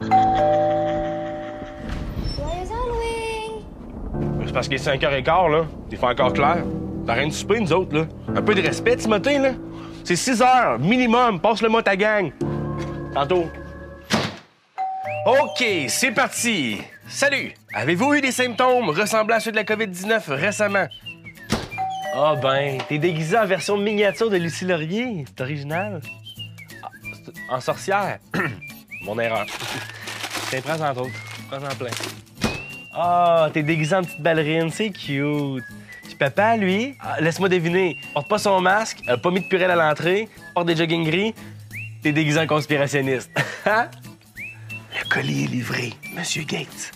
C'est parce qu'il est 5h15, là. T'es fait encore clair. T'as rien de souper, nous autres, là. Un peu de respect, Timothée, là. C'est 6 heures, minimum. Passe-le-moi ta gang. Tantôt. OK, c'est parti. Salut. Avez-vous eu des symptômes ressemblant à ceux de la COVID-19 récemment? Ah ben, t'es déguisé en version miniature de Lucie Laurier. C'est original. Ah, en sorcière. Mon erreur. Tiens, prends-en d'autres. Prends-en plein. Ah, t'es déguisé en petite ballerine, c'est cute. Puis papa, lui, ah, laisse-moi deviner, porte pas son masque, a pas mis de purée à l'entrée, porte des jogging gris, t'es déguisé en conspirationniste. Le colis est livré, Monsieur Gates.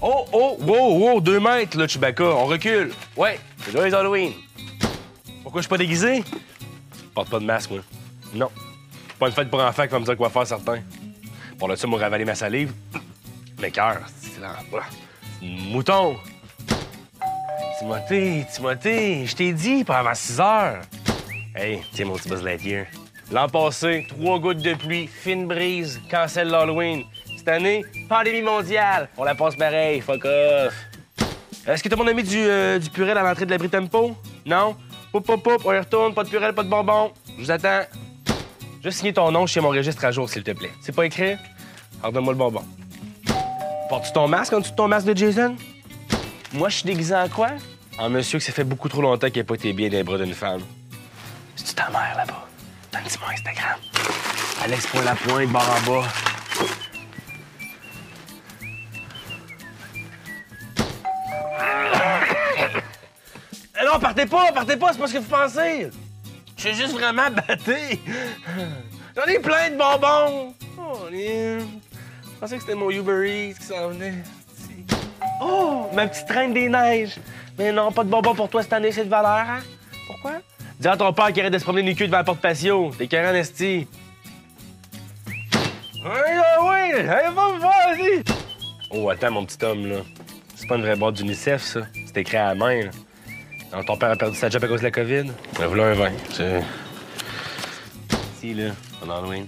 Oh, oh, wow, wow, deux mètres, là, Chewbacca, on recule. Ouais, c'est les Halloween. Pourquoi je suis pas déguisé? Porte pas de masque, moi. Non. Pas une fête pour enfants comme ça quoi faire certains. Pour le ça, m'a ravalé ma salive. Mais cœur, c'est là. Mouton! Timothée, Timothée, je t'ai dit, pas avant 6 heures. Hey, tiens mon petit Buzz Lightyear. L'an passé, trois gouttes de pluie, fine brise, cancel l'Halloween. Cette année, pandémie mondiale. On la passe pareil, fuck off. Est-ce que tout le monde a mis du, euh, du purée à l'entrée de l'abri tempo? Non? Poup, on y retourne, pas de purée, pas de bonbons. Je vous attends. Juste signer ton nom chez mon registre à jour, s'il te plaît. C'est pas écrit? Alors donne-moi le bonbon. Portes-tu ton masque en dessous de ton masque de Jason? Moi, je suis déguisé en quoi? En monsieur que ça fait beaucoup trop longtemps qu'il n'a pas été bien dans les bras d'une femme. C'est-tu ta mère, là-bas? Donne-moi Instagram. Alex point la pointe, barre en bas. Non, partez pas, partez pas, c'est pas ce que vous pensez. Je suis juste vraiment batté. J'en ai plein de bonbons. Oh, Je pensais que c'était mon Uber Eats qui s'en venait. Oh, ma petite reine des neiges. Mais non, pas de bonbons pour toi cette année, c'est de valeur, hein? Pourquoi? Dis à ton père qu'il arrête de se promener nu cul devant la porte patio. T'es carré en esti. Oui, oui, allez, va me voir, vas-y. Oh, attends, mon petit homme, là. C'est pas une vraie boîte d'UNICEF, ça. C'est écrit à la main, là. Non, ton père a perdu sa job à cause de la COVID? Ben, voilà un vin. C'est. Si, là, en Halloween.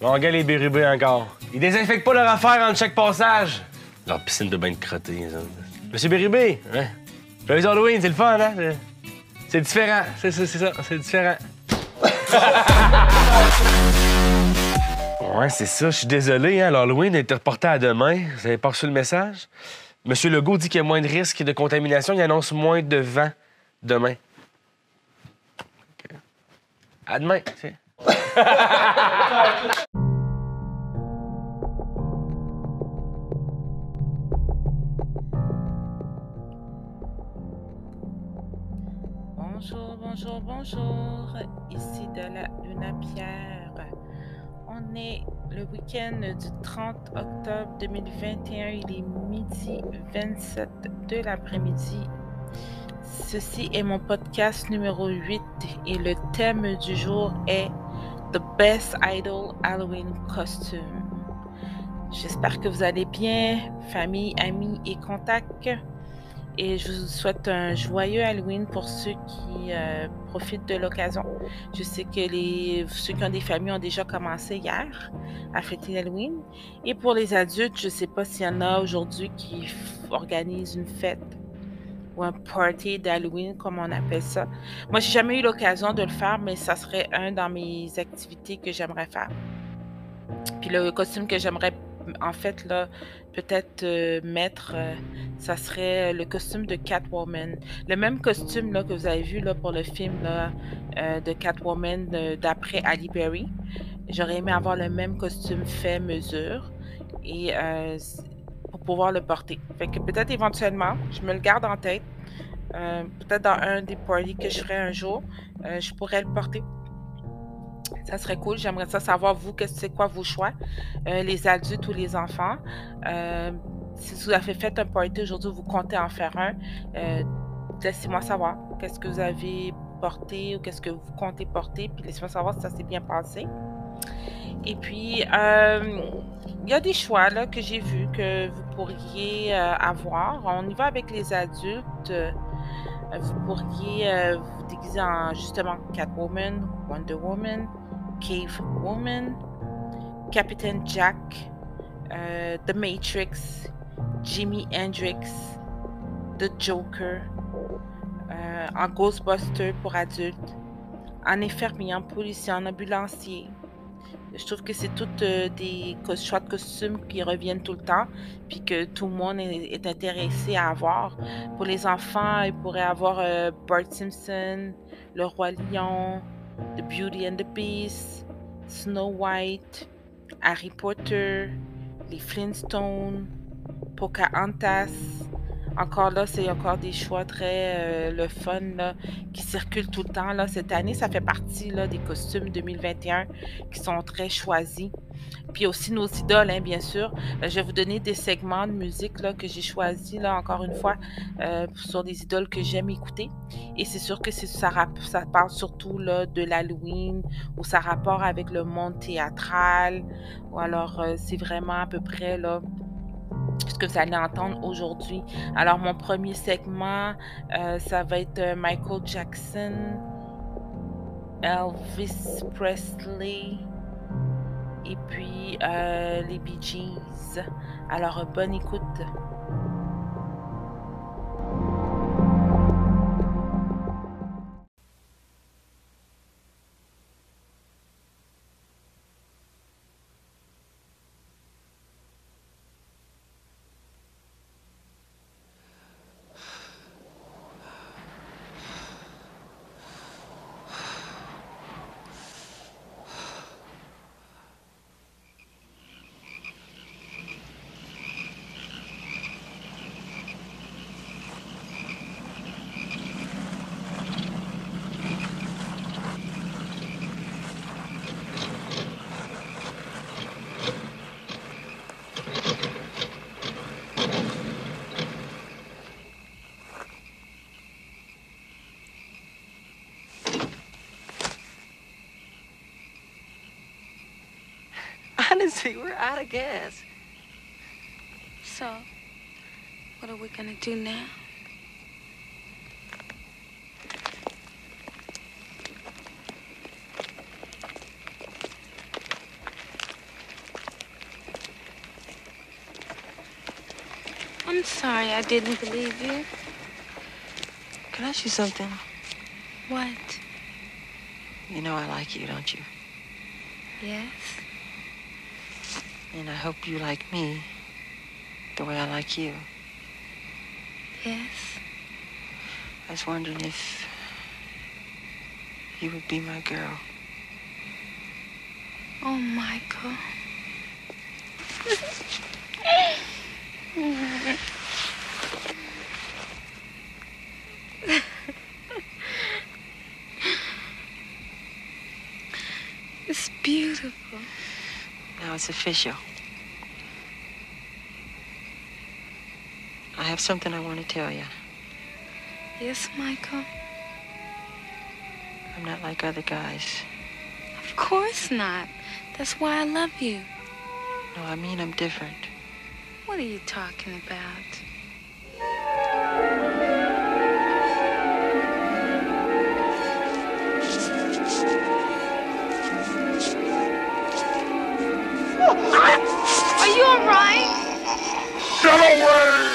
Bon, gars, les bérubés encore. Ils désinfectent pas leur affaire entre chaque passage. Leur piscine de bain de crotté, ça. Monsieur Bérubé, hein? Joyeux Halloween, c'est le fun, hein? C'est- C'est différent. C'est ça, c'est ça. C'est différent. ouais, c'est ça. Je suis désolé, hein. L'Halloween a été reporté à demain. Vous avez pas reçu le message? Monsieur Legault dit qu'il y a moins de risques de contamination. Il annonce moins de vent demain. À demain, tu sais. Bonjour, bonjour, bonjour. Ici de la Luna Pierre. On est le week-end du 30 octobre 2021. Il est midi 27 de l'après-midi. Ceci est mon podcast numéro 8 et le thème du jour est The Best Idol Halloween Costume. J'espère que vous allez bien, famille, amis et contacts. Et je vous souhaite un joyeux Halloween pour ceux qui euh, profitent de l'occasion. Je sais que les, ceux qui ont des familles ont déjà commencé hier à fêter l'Halloween. Et pour les adultes, je ne sais pas s'il y en a aujourd'hui qui organisent une fête ou un party d'Halloween, comme on appelle ça. Moi, j'ai jamais eu l'occasion de le faire, mais ça serait un dans mes activités que j'aimerais faire. Puis le costume que j'aimerais, en fait, là, peut-être euh, mettre, euh, ça serait le costume de Catwoman. Le même costume là, que vous avez vu là, pour le film euh, de Catwoman d'après Ali Berry. J'aurais aimé avoir le même costume fait mesure et pour pouvoir le porter. Fait que peut-être éventuellement, je me le garde en tête. Peut-être dans un des parties que je ferai un jour, je pourrais le porter. Ça serait cool. J'aimerais ça savoir, vous, que c'est quoi vos choix, euh, les adultes ou les enfants? Euh, si vous avez fait un party aujourd'hui, vous comptez en faire un, euh, laissez-moi savoir qu'est-ce que vous avez porté ou qu'est-ce que vous comptez porter, puis laissez-moi savoir si ça s'est bien passé. Et puis, il y a des choix là, que j'ai vus que vous pourriez avoir. On y va avec les adultes. Vous pourriez vous déguiser en justement Catwoman, Wonder Woman, Cave Woman, Captain Jack, euh, The Matrix, Jimi Hendrix, The Joker, euh, en Ghostbuster pour adultes, en infirmier, en policier, en ambulancier. Je trouve que c'est toutes euh, des choix de costumes qui reviennent tout le temps, puis que tout le monde est, est intéressé à avoir. Pour les enfants, ils pourraient avoir euh, Bart Simpson, Le Roi Lion, The Beauty and the Beast, Snow White, Harry Potter, les Flintstones, Pocahontas. Encore là, c'est encore des choix très euh, le fun qui circulent tout le temps. Cette année, ça fait partie des costumes 2021 qui sont très choisis. Puis aussi nos idoles, bien sûr. Euh, je vais vous donner des segments de musique que j'ai choisis, là, encore une fois, euh, sur des idoles que j'aime écouter. Et c'est sûr que ça, parle surtout de l'Halloween ou ça rapport avec le monde théâtral. Ou alors, euh, c'est vraiment à peu près là, ce que vous allez entendre aujourd'hui. Alors, mon premier segment, euh, ça va être Michael Jackson, Elvis Presley et puis euh, les Bee Gees. Alors, bonne écoute. We're out of gas. So, what are we gonna do now? I'm sorry I didn't believe you. Can I ask you something? What? You know I like you, don't you? Yes? And I hope you like me the way I like you. Yes? I was wondering if you would be my girl. Oh, Michael. it's beautiful. Now it's official. I have something I want to tell you. Yes, Michael? I'm not like other guys. Of course not. That's why I love you. No, I mean I'm different. What are you talking about? Get away!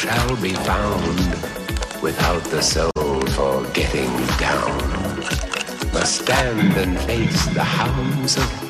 shall be found without the soul for getting down. Must stand and face the hounds of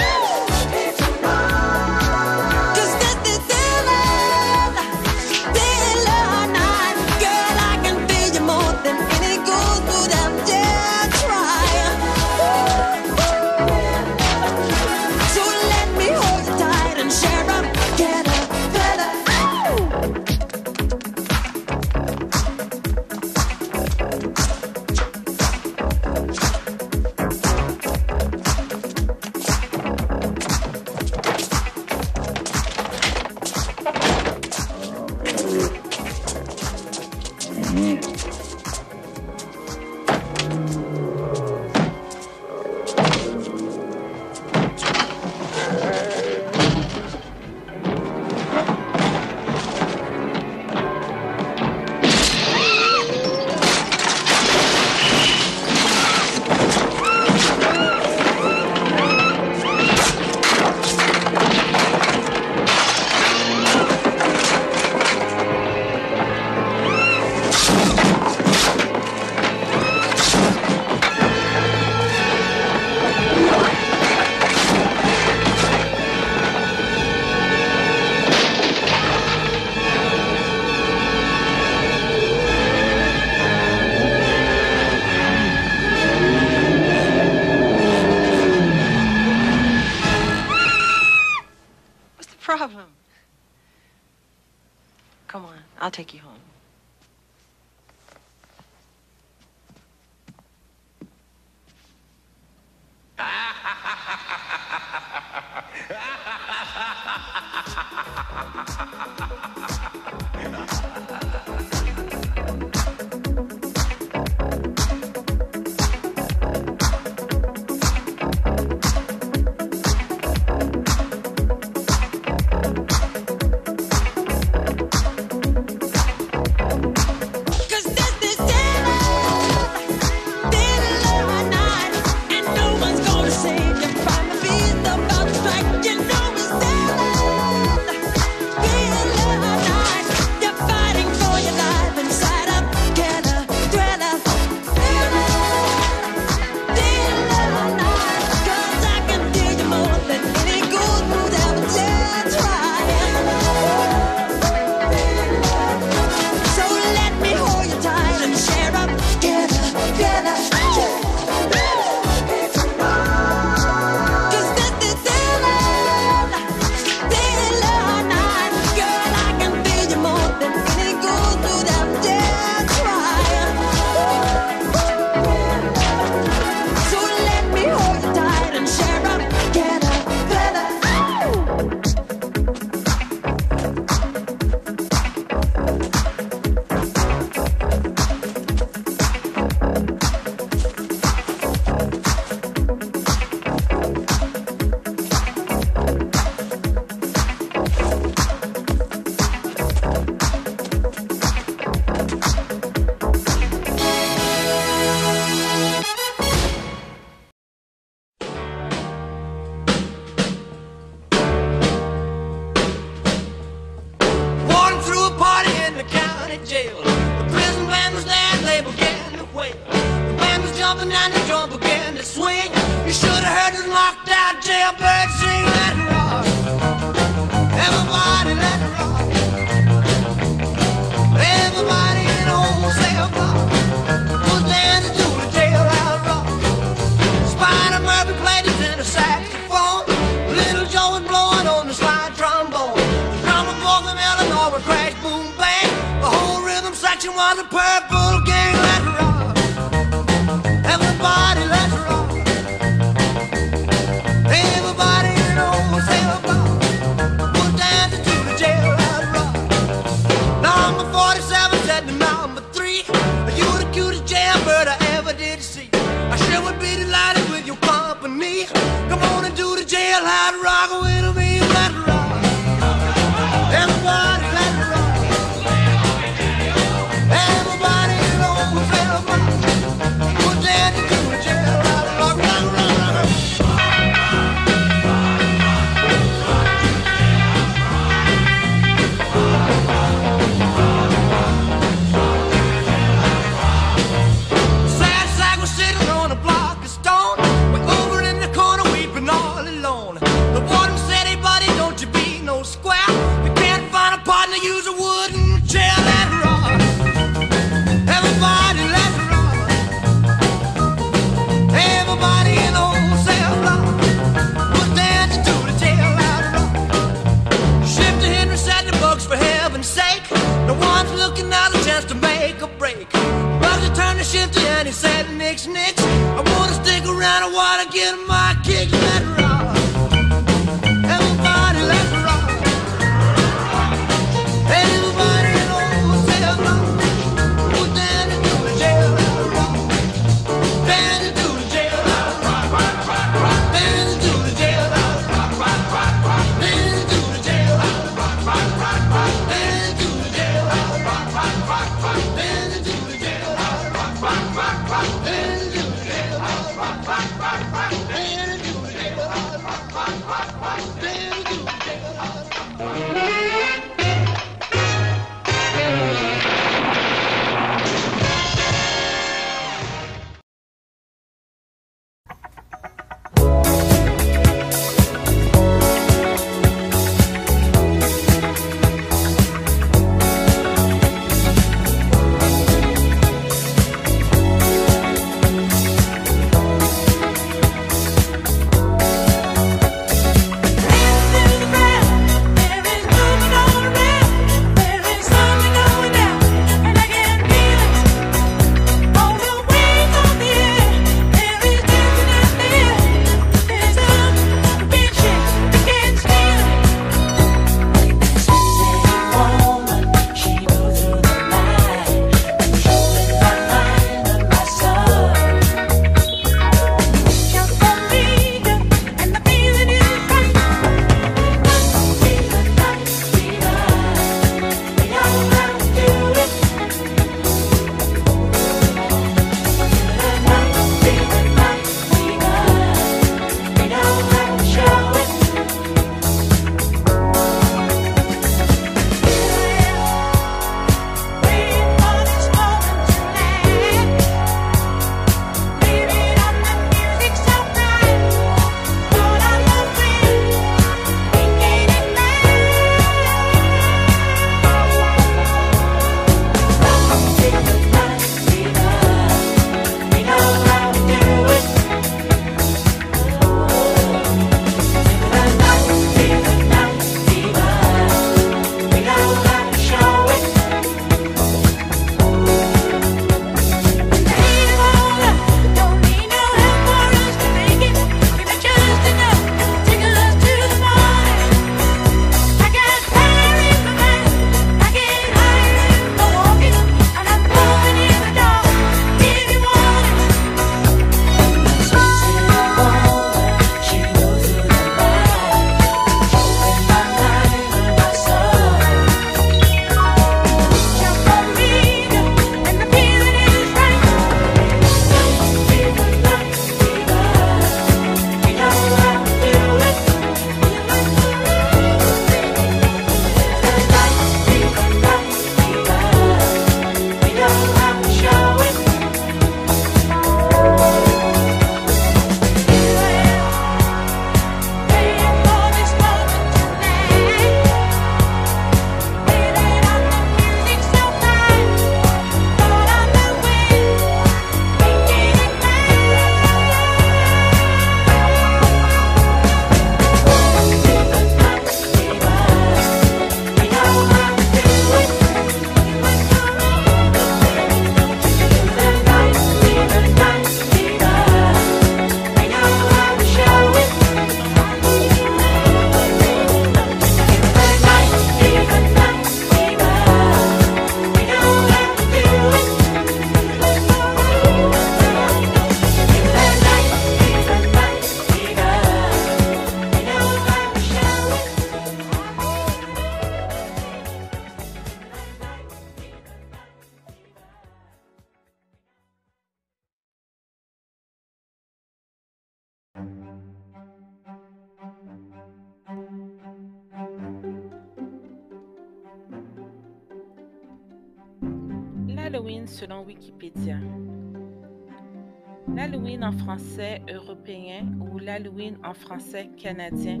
L'Halloween en français européen ou l'Halloween en français canadien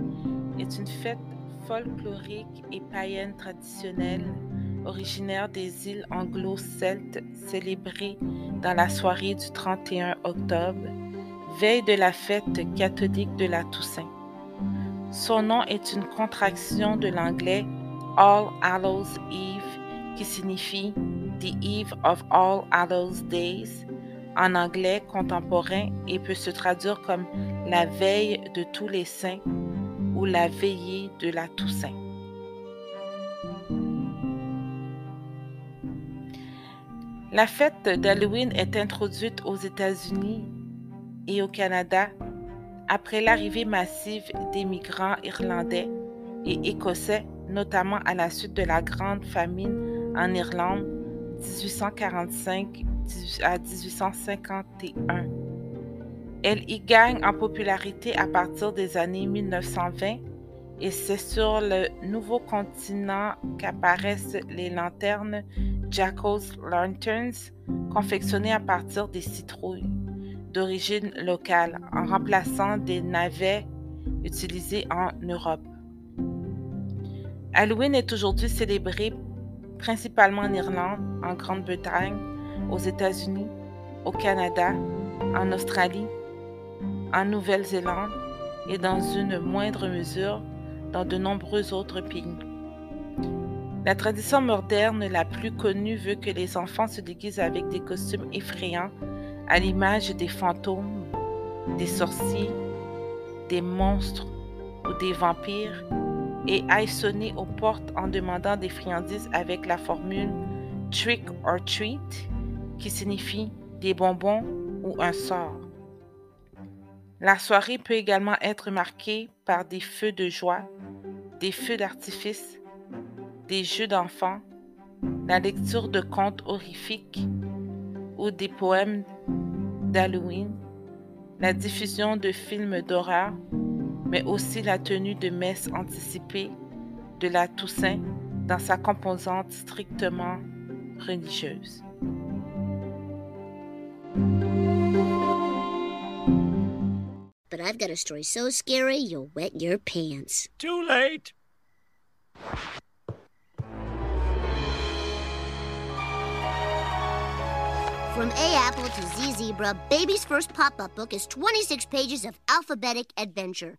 est une fête folklorique et païenne traditionnelle originaire des îles anglo-celtes célébrée dans la soirée du 31 octobre, veille de la fête catholique de la Toussaint. Son nom est une contraction de l'anglais All Hallows Eve qui signifie The Eve of All Hallows Days en anglais contemporain et peut se traduire comme la veille de tous les saints ou la veillée de la Toussaint. La fête d'Halloween est introduite aux États-Unis et au Canada après l'arrivée massive des migrants irlandais et écossais, notamment à la suite de la Grande Famine en Irlande 1845 à 1851. Elle y gagne en popularité à partir des années 1920 et c'est sur le nouveau continent qu'apparaissent les lanternes Jacob's Lanterns confectionnées à partir des citrouilles d'origine locale en remplaçant des navets utilisés en Europe. Halloween est aujourd'hui célébré principalement en Irlande, en Grande-Bretagne, aux États-Unis, au Canada, en Australie, en Nouvelle-Zélande et dans une moindre mesure dans de nombreux autres pays. La tradition moderne la plus connue veut que les enfants se déguisent avec des costumes effrayants à l'image des fantômes, des sorciers, des monstres ou des vampires et aillent sonner aux portes en demandant des friandises avec la formule trick or treat qui signifie des bonbons ou un sort. La soirée peut également être marquée par des feux de joie, des feux d'artifice, des jeux d'enfants, la lecture de contes horrifiques ou des poèmes d'Halloween, la diffusion de films d'horreur, mais aussi la tenue de messes anticipées de la Toussaint dans sa composante strictement religieuse. But I've got a story so scary you'll wet your pants. Too late. From A Apple to Z Zebra, Baby's first pop up book is 26 pages of alphabetic adventure.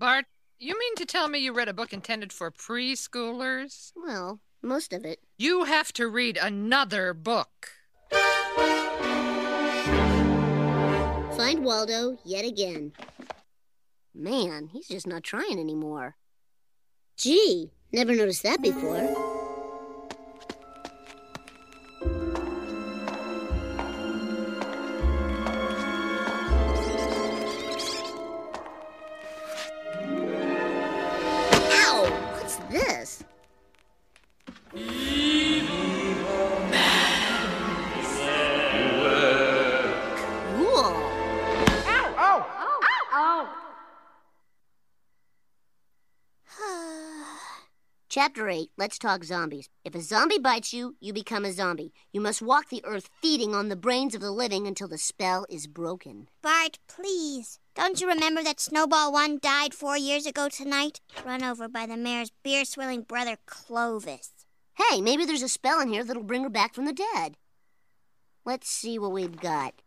Bart, you mean to tell me you read a book intended for preschoolers? Well, most of it. You have to read another book. Find Waldo yet again. Man, he's just not trying anymore. Gee, never noticed that before. Chapter 8 Let's Talk Zombies. If a zombie bites you, you become a zombie. You must walk the earth feeding on the brains of the living until the spell is broken. Bart, please. Don't you remember that Snowball One died four years ago tonight? Run over by the mayor's beer swilling brother Clovis. Hey, maybe there's a spell in here that'll bring her back from the dead. Let's see what we've got.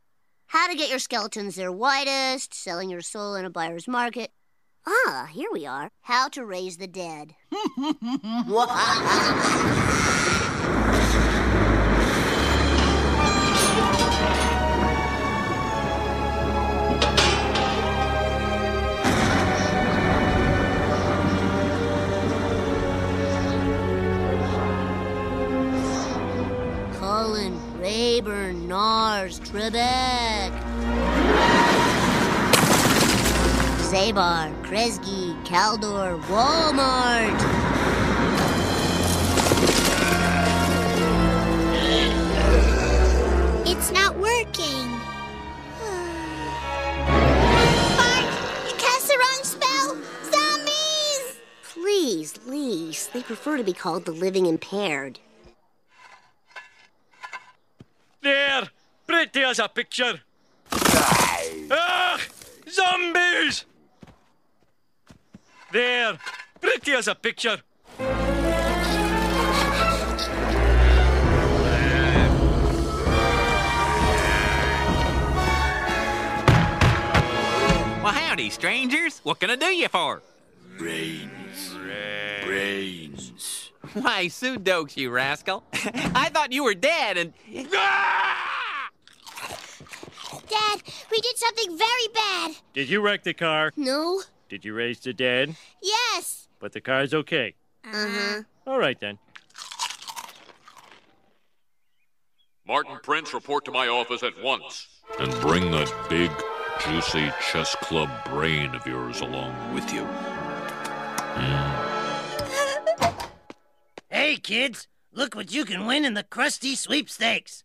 How to get your skeletons their whitest, selling your soul in a buyer's market. Ah, here we are. How to raise the dead. Cullen, Rayburn, Nars, Trebek. Zabar, Kresge, Caldor, Walmart. It's not working. Bart, you cast the wrong spell. Zombies! Please, Lise, they prefer to be called the living impaired. There! Pretty as a picture. Ah! Zombies! There. Pretty as a picture. Well, howdy, strangers. What can I do you for? Brains. Brains. Why, Sue Dokes, you rascal. I thought you were dead and. Ah! Dad, we did something very bad. Did you wreck the car? No. Did you raise the dead? Yes. But the car's okay. Uh-huh. All right then. Martin Prince, report to my office at once. And bring that big, juicy chess club brain of yours along with you. Hey, kids, look what you can win in the Krusty Sweepstakes.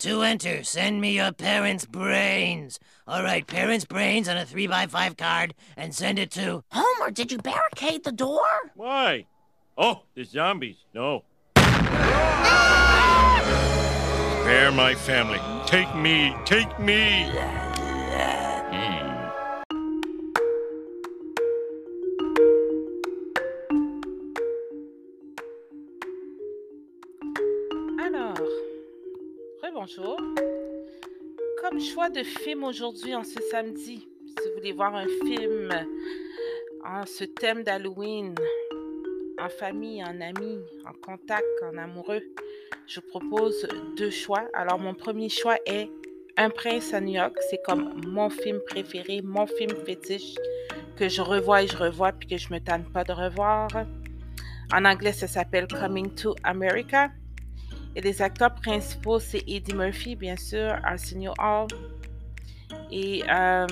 To enter, send me your parents' brains. All right, parents' brains on a 3x5 card and send it to. Homer, did you barricade the door? Why? Oh, the zombies. No. Ah! Spare my family. Take me. Take me. Rebonjour. Comme choix de film aujourd'hui, en ce samedi, si vous voulez voir un film en ce thème d'Halloween, en famille, en amis, en contact, en amoureux, je vous propose deux choix. Alors, mon premier choix est Un prince à New York. C'est comme mon film préféré, mon film fétiche que je revois et je revois puis que je me tanne pas de revoir. En anglais, ça s'appelle Coming to America. Et les acteurs principaux, c'est Eddie Murphy, bien sûr, Arsenio Hall. Et euh,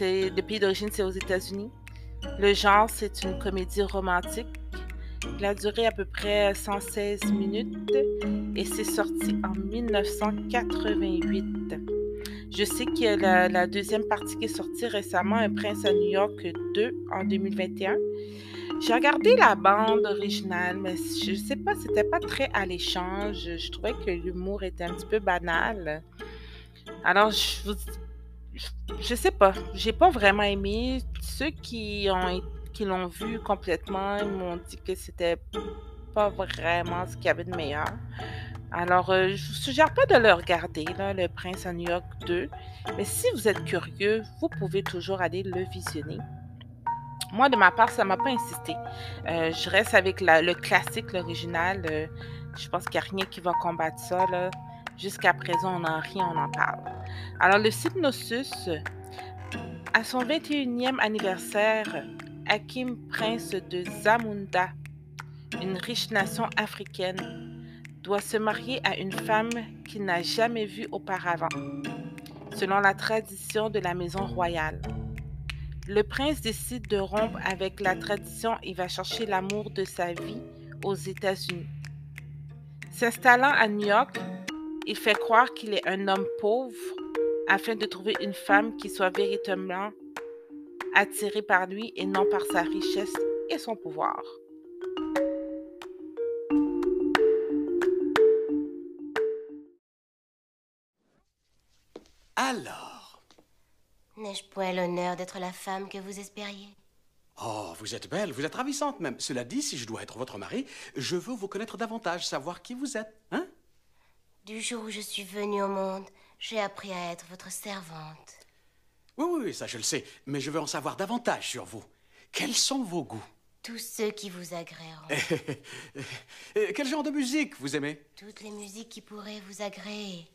le pays d'origine, c'est aux États-Unis. Le genre, c'est une comédie romantique. Il a duré à peu près 116 minutes et c'est sorti en 1988. Je sais a la, la deuxième partie qui est sortie récemment, Un prince à New York 2 en 2021. J'ai regardé la bande originale, mais je sais pas, c'était pas très alléchant. Je, je trouvais que l'humour était un petit peu banal. Alors, je, je sais pas, j'ai pas vraiment aimé. Ceux qui ont qui l'ont vu complètement, ils m'ont dit que c'était pas vraiment ce qu'il y avait de meilleur. Alors, euh, je vous suggère pas de le regarder, là, Le Prince à New York 2. Mais si vous êtes curieux, vous pouvez toujours aller le visionner. Moi, de ma part, ça m'a pas insisté. Euh, je reste avec le classique, l'original. Euh, je pense qu'il n'y a rien qui va combattre ça. Jusqu'à présent, on n'en rit, on en parle. Alors, le Hypnosus, à son 21e anniversaire, Hakim, prince de Zamunda, une riche nation africaine, doit se marier à une femme qu'il n'a jamais vue auparavant, selon la tradition de la maison royale. Le prince décide de rompre avec la tradition et va chercher l'amour de sa vie aux États-Unis. S'installant à New York, il fait croire qu'il est un homme pauvre afin de trouver une femme qui soit véritablement attirée par lui et non par sa richesse et son pouvoir. Alors, N'ai-je point l'honneur d'être la femme que vous espériez? Oh, vous êtes belle, vous êtes ravissante même. Cela dit, si je dois être votre mari, je veux vous connaître davantage, savoir qui vous êtes, hein? Du jour où je suis venue au monde, j'ai appris à être votre servante. Oui, oui, oui, ça je le sais, mais je veux en savoir davantage sur vous. Quels sont vos goûts? Tous ceux qui vous agréeront. Quel genre de musique vous aimez? Toutes les musiques qui pourraient vous agréer.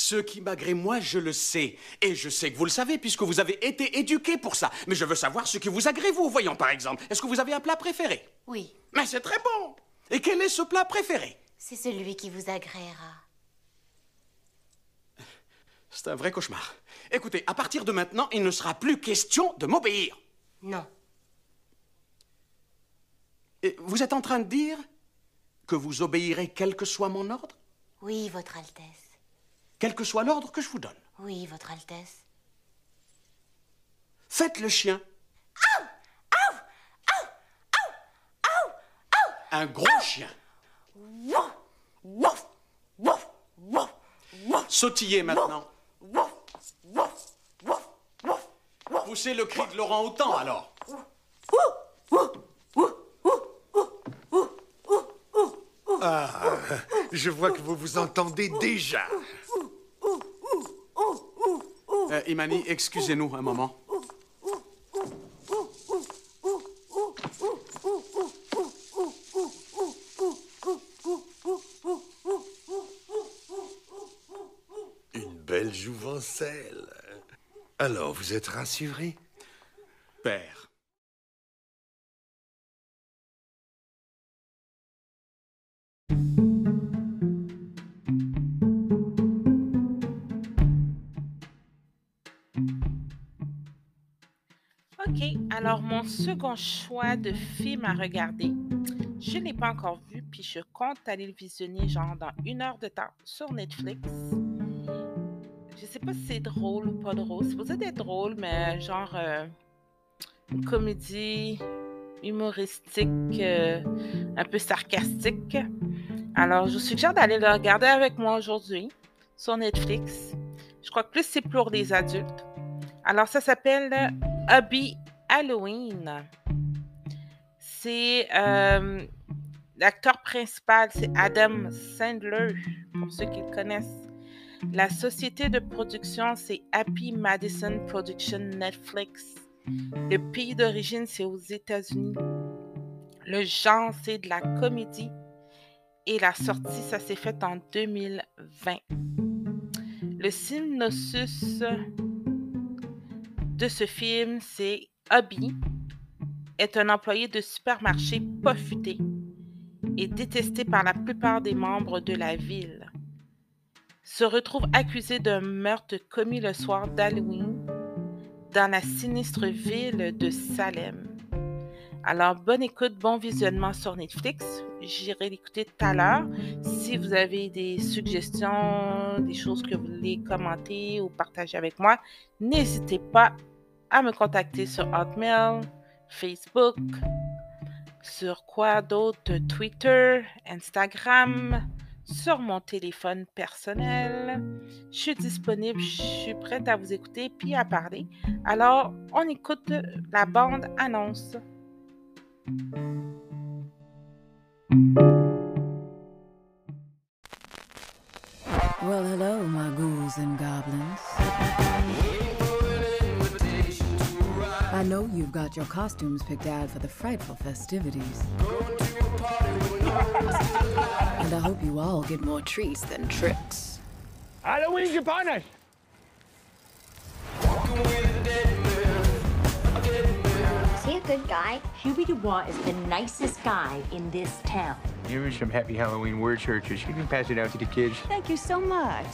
Ce qui m'agrée, moi, je le sais. Et je sais que vous le savez, puisque vous avez été éduqué pour ça. Mais je veux savoir ce qui vous agrée, vous. Voyons, par exemple, est-ce que vous avez un plat préféré? Oui, Mais c'est très bon Et quel est ce plat préféré? C'est celui qui vous agréera. C'est un vrai cauchemar. Écoutez, à partir de maintenant, il ne sera plus question de m'obéir. Non. Et Vous êtes en train de dire que vous obéirez quel que soit mon ordre? Oui, Votre Altesse. Quel que soit l'ordre que je vous donne. Oui, Votre Altesse. Faites le chien. Un gros chien. Sautillez maintenant. Poussez le cri de Laurent Autant alors. Ah, je vois que vous vous entendez déjà. Euh, Imani, excusez-nous un moment. Une belle jouvencelle. Alors, vous êtes rassuré Père. Alors mon second choix de film à regarder, je ne l'ai pas encore vu, puis je compte aller le visionner genre dans une heure de temps sur Netflix. Je sais pas si c'est drôle ou pas drôle. C'est supposé être drôle, mais genre euh, une comédie humoristique, euh, un peu sarcastique. Alors, je vous suggère d'aller le regarder avec moi aujourd'hui sur Netflix. Je crois que plus c'est pour les adultes. Alors, ça s'appelle Hubby Halloween. C'est euh, l'acteur principal, c'est Adam Sandler, pour ceux qui le connaissent. La société de production, c'est Happy Madison Production Netflix. Le pays d'origine, c'est aux États-Unis. Le genre, c'est de la comédie. Et la sortie, ça s'est fait en 2020. Le synopsis de ce film, c'est Hobby est un employé de supermarché pas futé et détesté par la plupart des membres de la ville. Se retrouve accusé d'un meurtre commis le soir d'Halloween dans la sinistre ville de Salem. Alors, bonne écoute, bon visionnement sur Netflix. J'irai l'écouter tout à l'heure. Si vous avez des suggestions, des choses que vous voulez commenter ou partager avec moi, n'hésitez pas à me contacter sur Hotmail, Facebook, sur quoi d'autre, Twitter, Instagram, sur mon téléphone personnel. Je suis disponible, je suis prête à vous écouter puis à parler. Alors, on écoute la bande annonce. Well, hello, ghouls and goblins. You've got your costumes picked out for the frightful festivities. And I hope you all get more treats than tricks. Halloween's upon us! Is he a good guy? Hubie Dubois is the nicest guy in this town. Here are some happy Halloween word searches. You can pass it out to the kids. Thank you so much.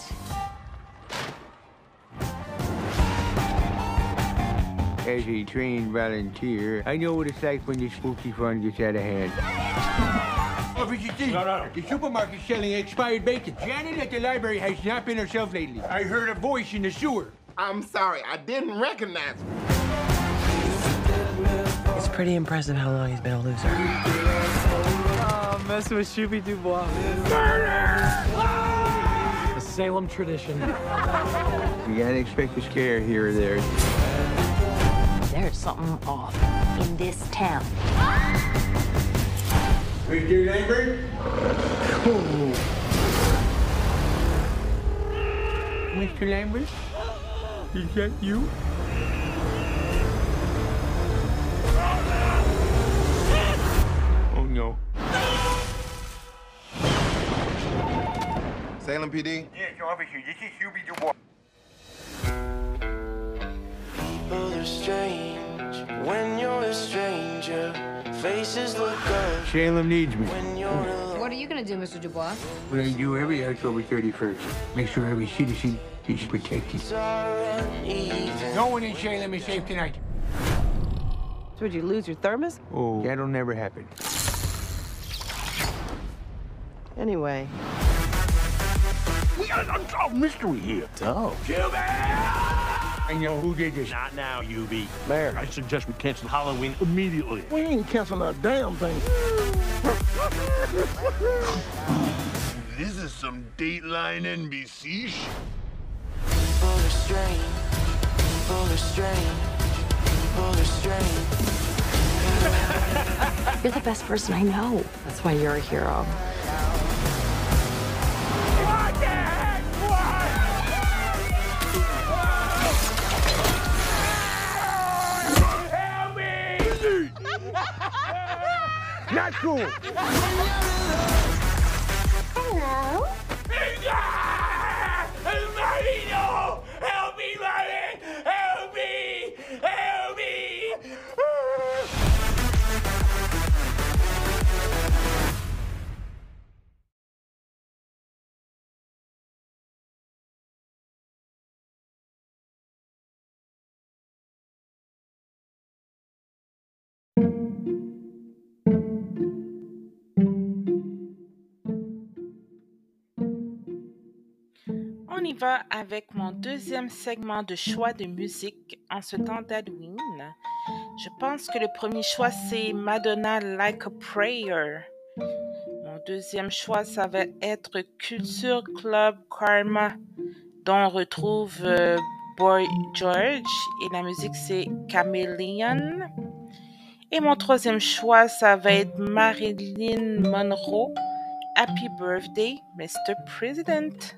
As a trained volunteer, I know what it's like when the spooky fun gets out of hand. Oh, Officer D, no, no. the supermarket's selling expired bacon. Janet at the library has not been herself lately. I heard a voice in the sewer. I'm sorry, I didn't recognize him. It's pretty impressive how long he's been a loser. Oh, messing with Shooby Dubois. Murder! A Salem tradition. you gotta expect a scare here or there. There's something off in this town. Mr. Lambert? Mr. Lambert? Is that you? Oh no. Salem PD? Yes, officer, this is Hubie Dubois. People are strange when you're a stranger. Faces look good Salem needs me. when you're alone. What are you gonna do, Mr. Dubois? What I do every October 31st. Make sure every citizen is protected. No one in Salem is safe tonight. So would you lose your thermos? Oh, that'll never happen. Anyway. We got an unsolved mystery here. Oh. I know who did this. Not now, UB. Mayor, I suggest we cancel Halloween immediately. We ain't canceling a damn thing. This is some Dateline NBC shit. People are strange. People are strange. People are strange. You're the best person I know. That's why you're a hero. Not cool. Hello. Marino! Va avec mon deuxième segment de choix de musique en ce temps d'Halloween. Je pense que le premier choix, c'est Madonna Like a Prayer. Mon deuxième choix, ça va être Culture Club Karma, dont on retrouve euh, Boy George. Et la musique, c'est Chameleon. Et mon troisième choix, ça va être Marilyn Monroe. Happy Birthday, Mr. President.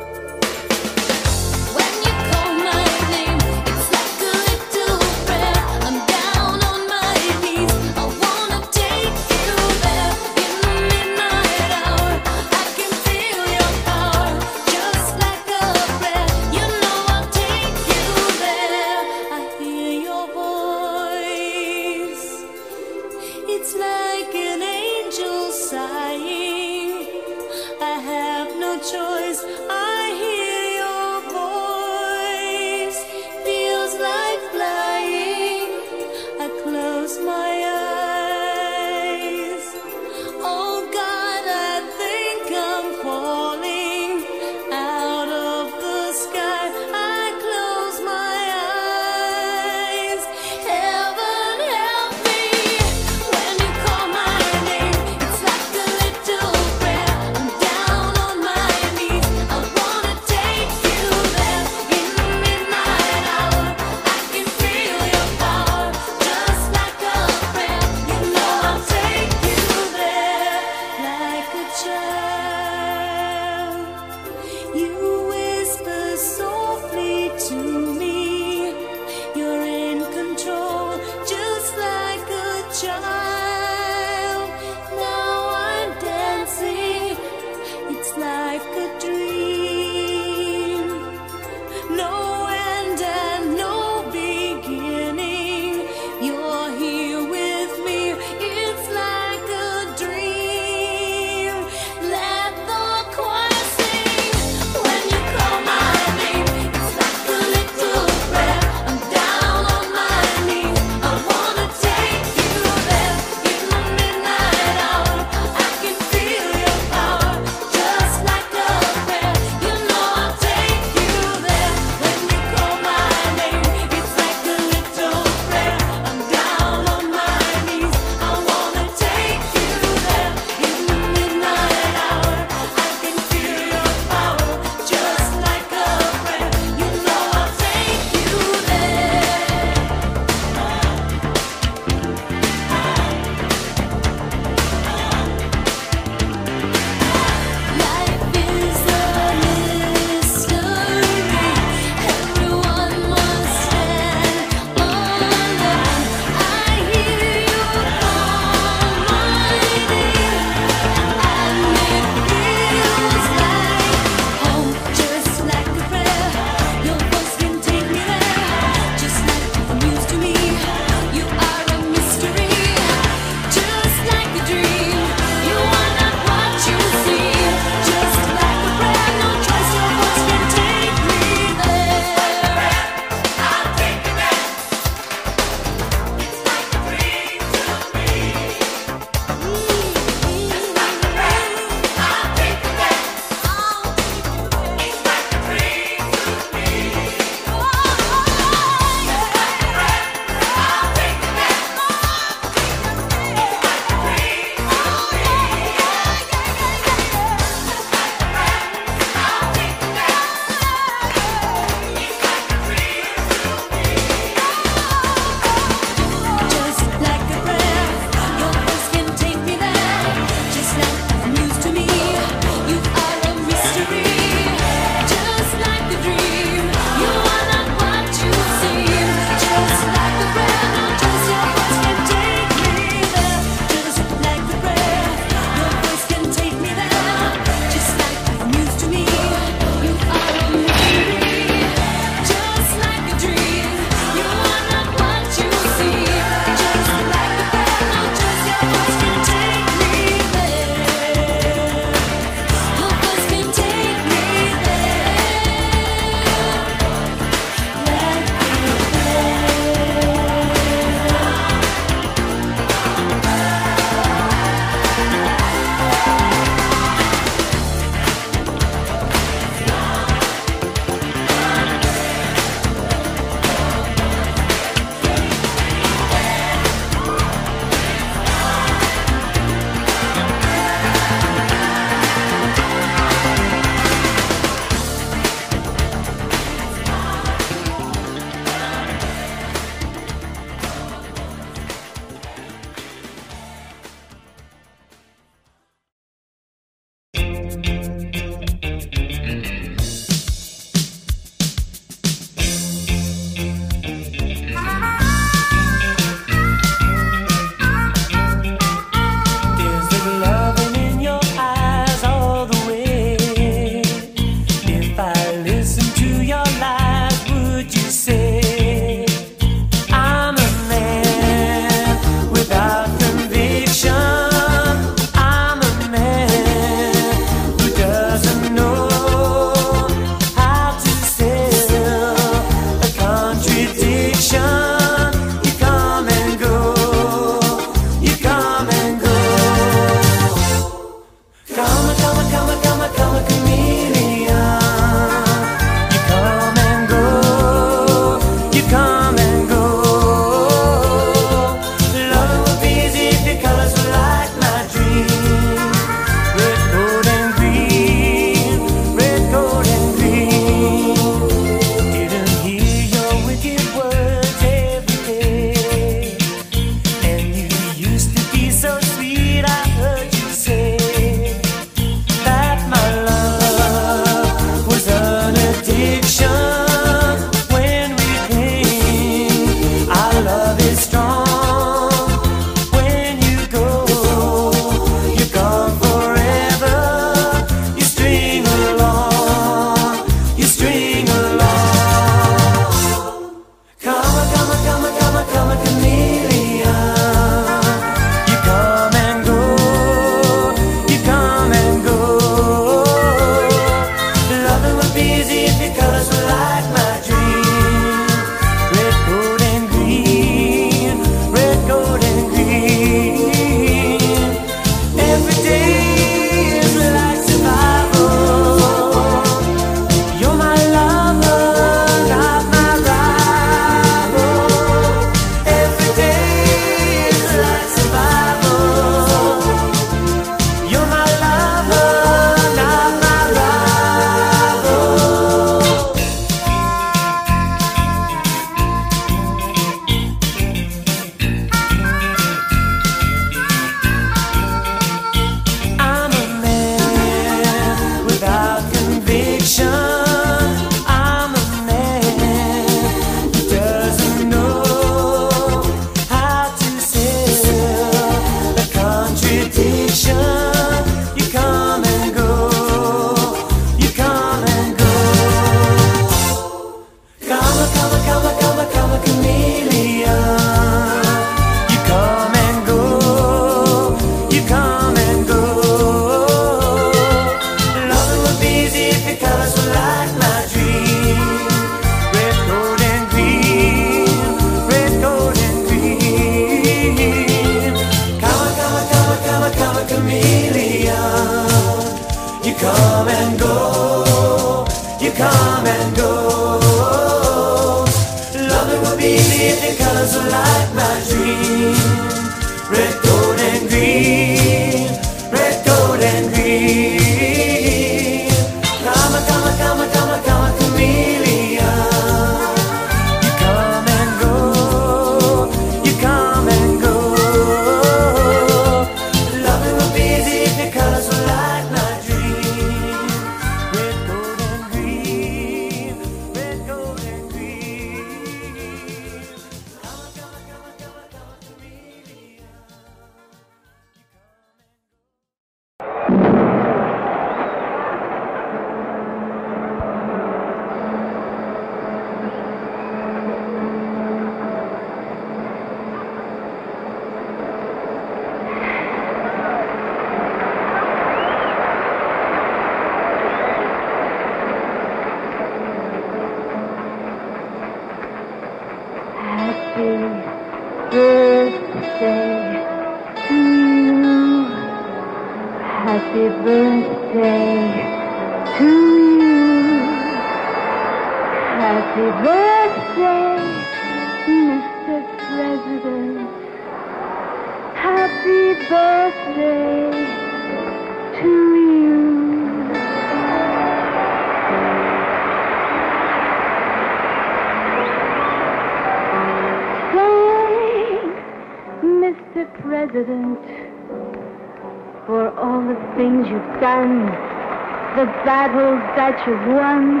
You've won,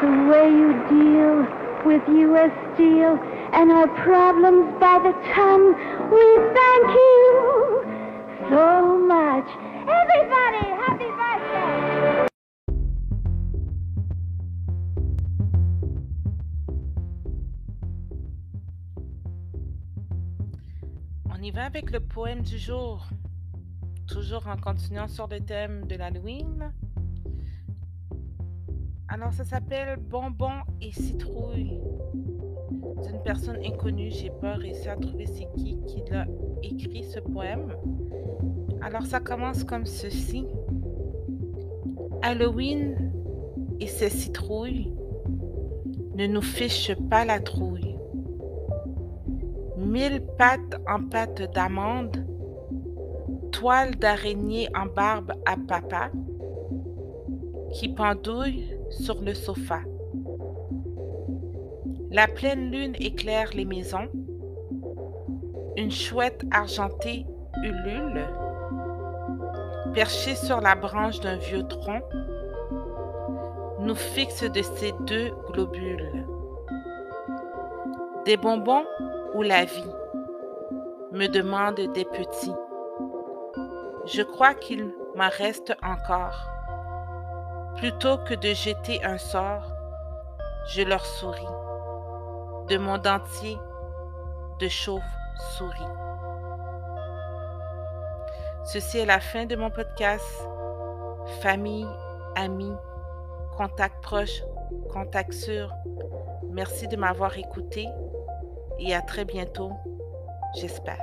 the way you deal with U.S. Steel and our problems by the ton. We thank you so much. Everybody, happy birthday! On y va avec le poème du jour. Toujours en continuant sur le thème de l'Halloween. Alors, ça s'appelle Bonbon et citrouille. D'une personne inconnue, j'ai pas réussi à trouver c'est qui qui l'a écrit ce poème. Alors, ça commence comme ceci. Halloween et ses citrouilles ne nous fichent pas la trouille. Mille pattes en pâte d'amande, toile d'araignée en barbe à papa, qui pendouille sur le sofa. La pleine lune éclaire les maisons. Une chouette argentée ulule, perchée sur la branche d'un vieux tronc, nous fixe de ses deux globules. Des bonbons ou la vie me demandent des petits. Je crois qu'il m'en reste encore. Plutôt que de jeter un sort, je leur souris. De mon dentier de chauve-souris. Ceci est la fin de mon podcast. Famille, amis, contact proche, contact sûr. Merci de m'avoir écouté et à très bientôt, j'espère.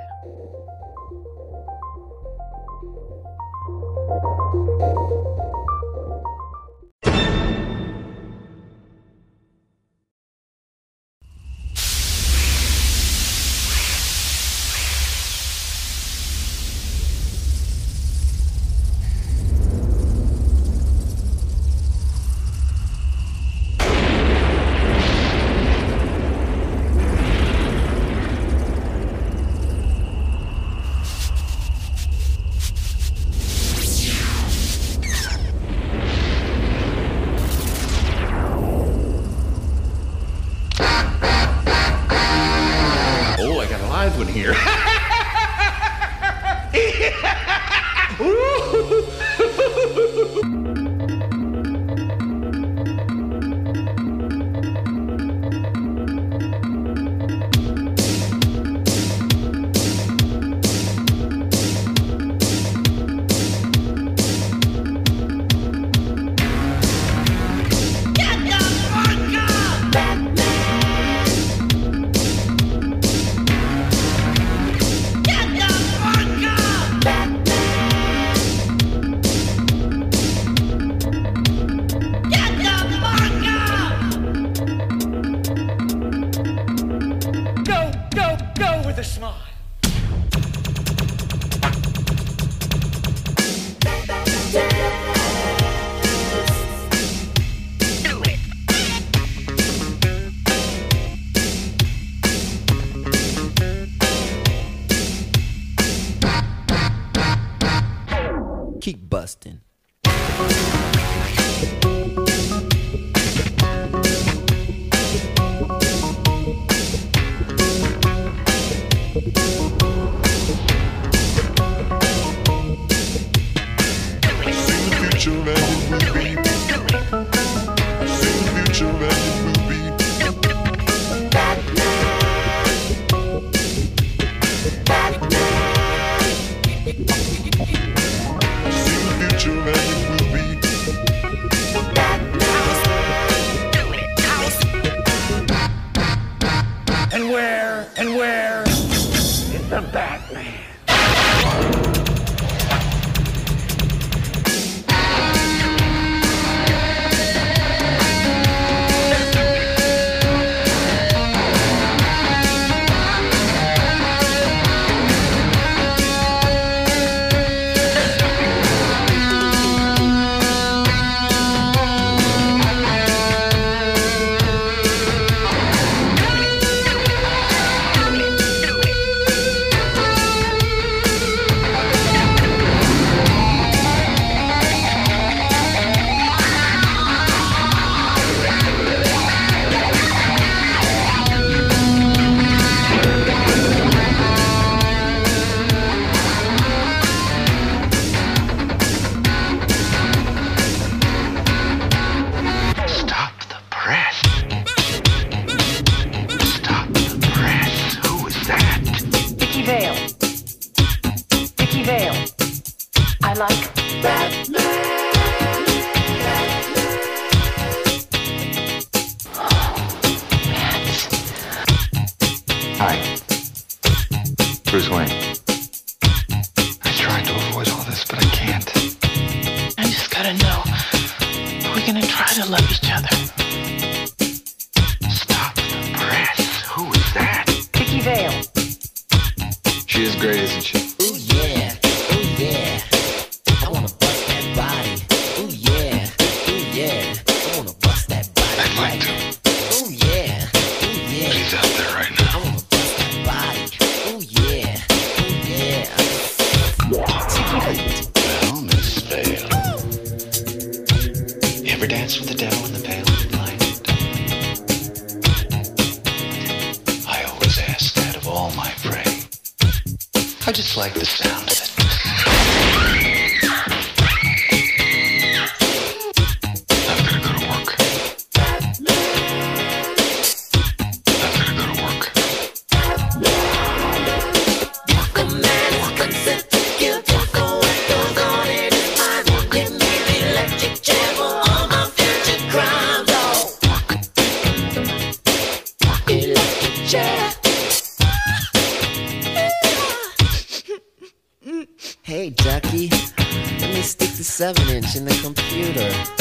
The seven-inch in the computer.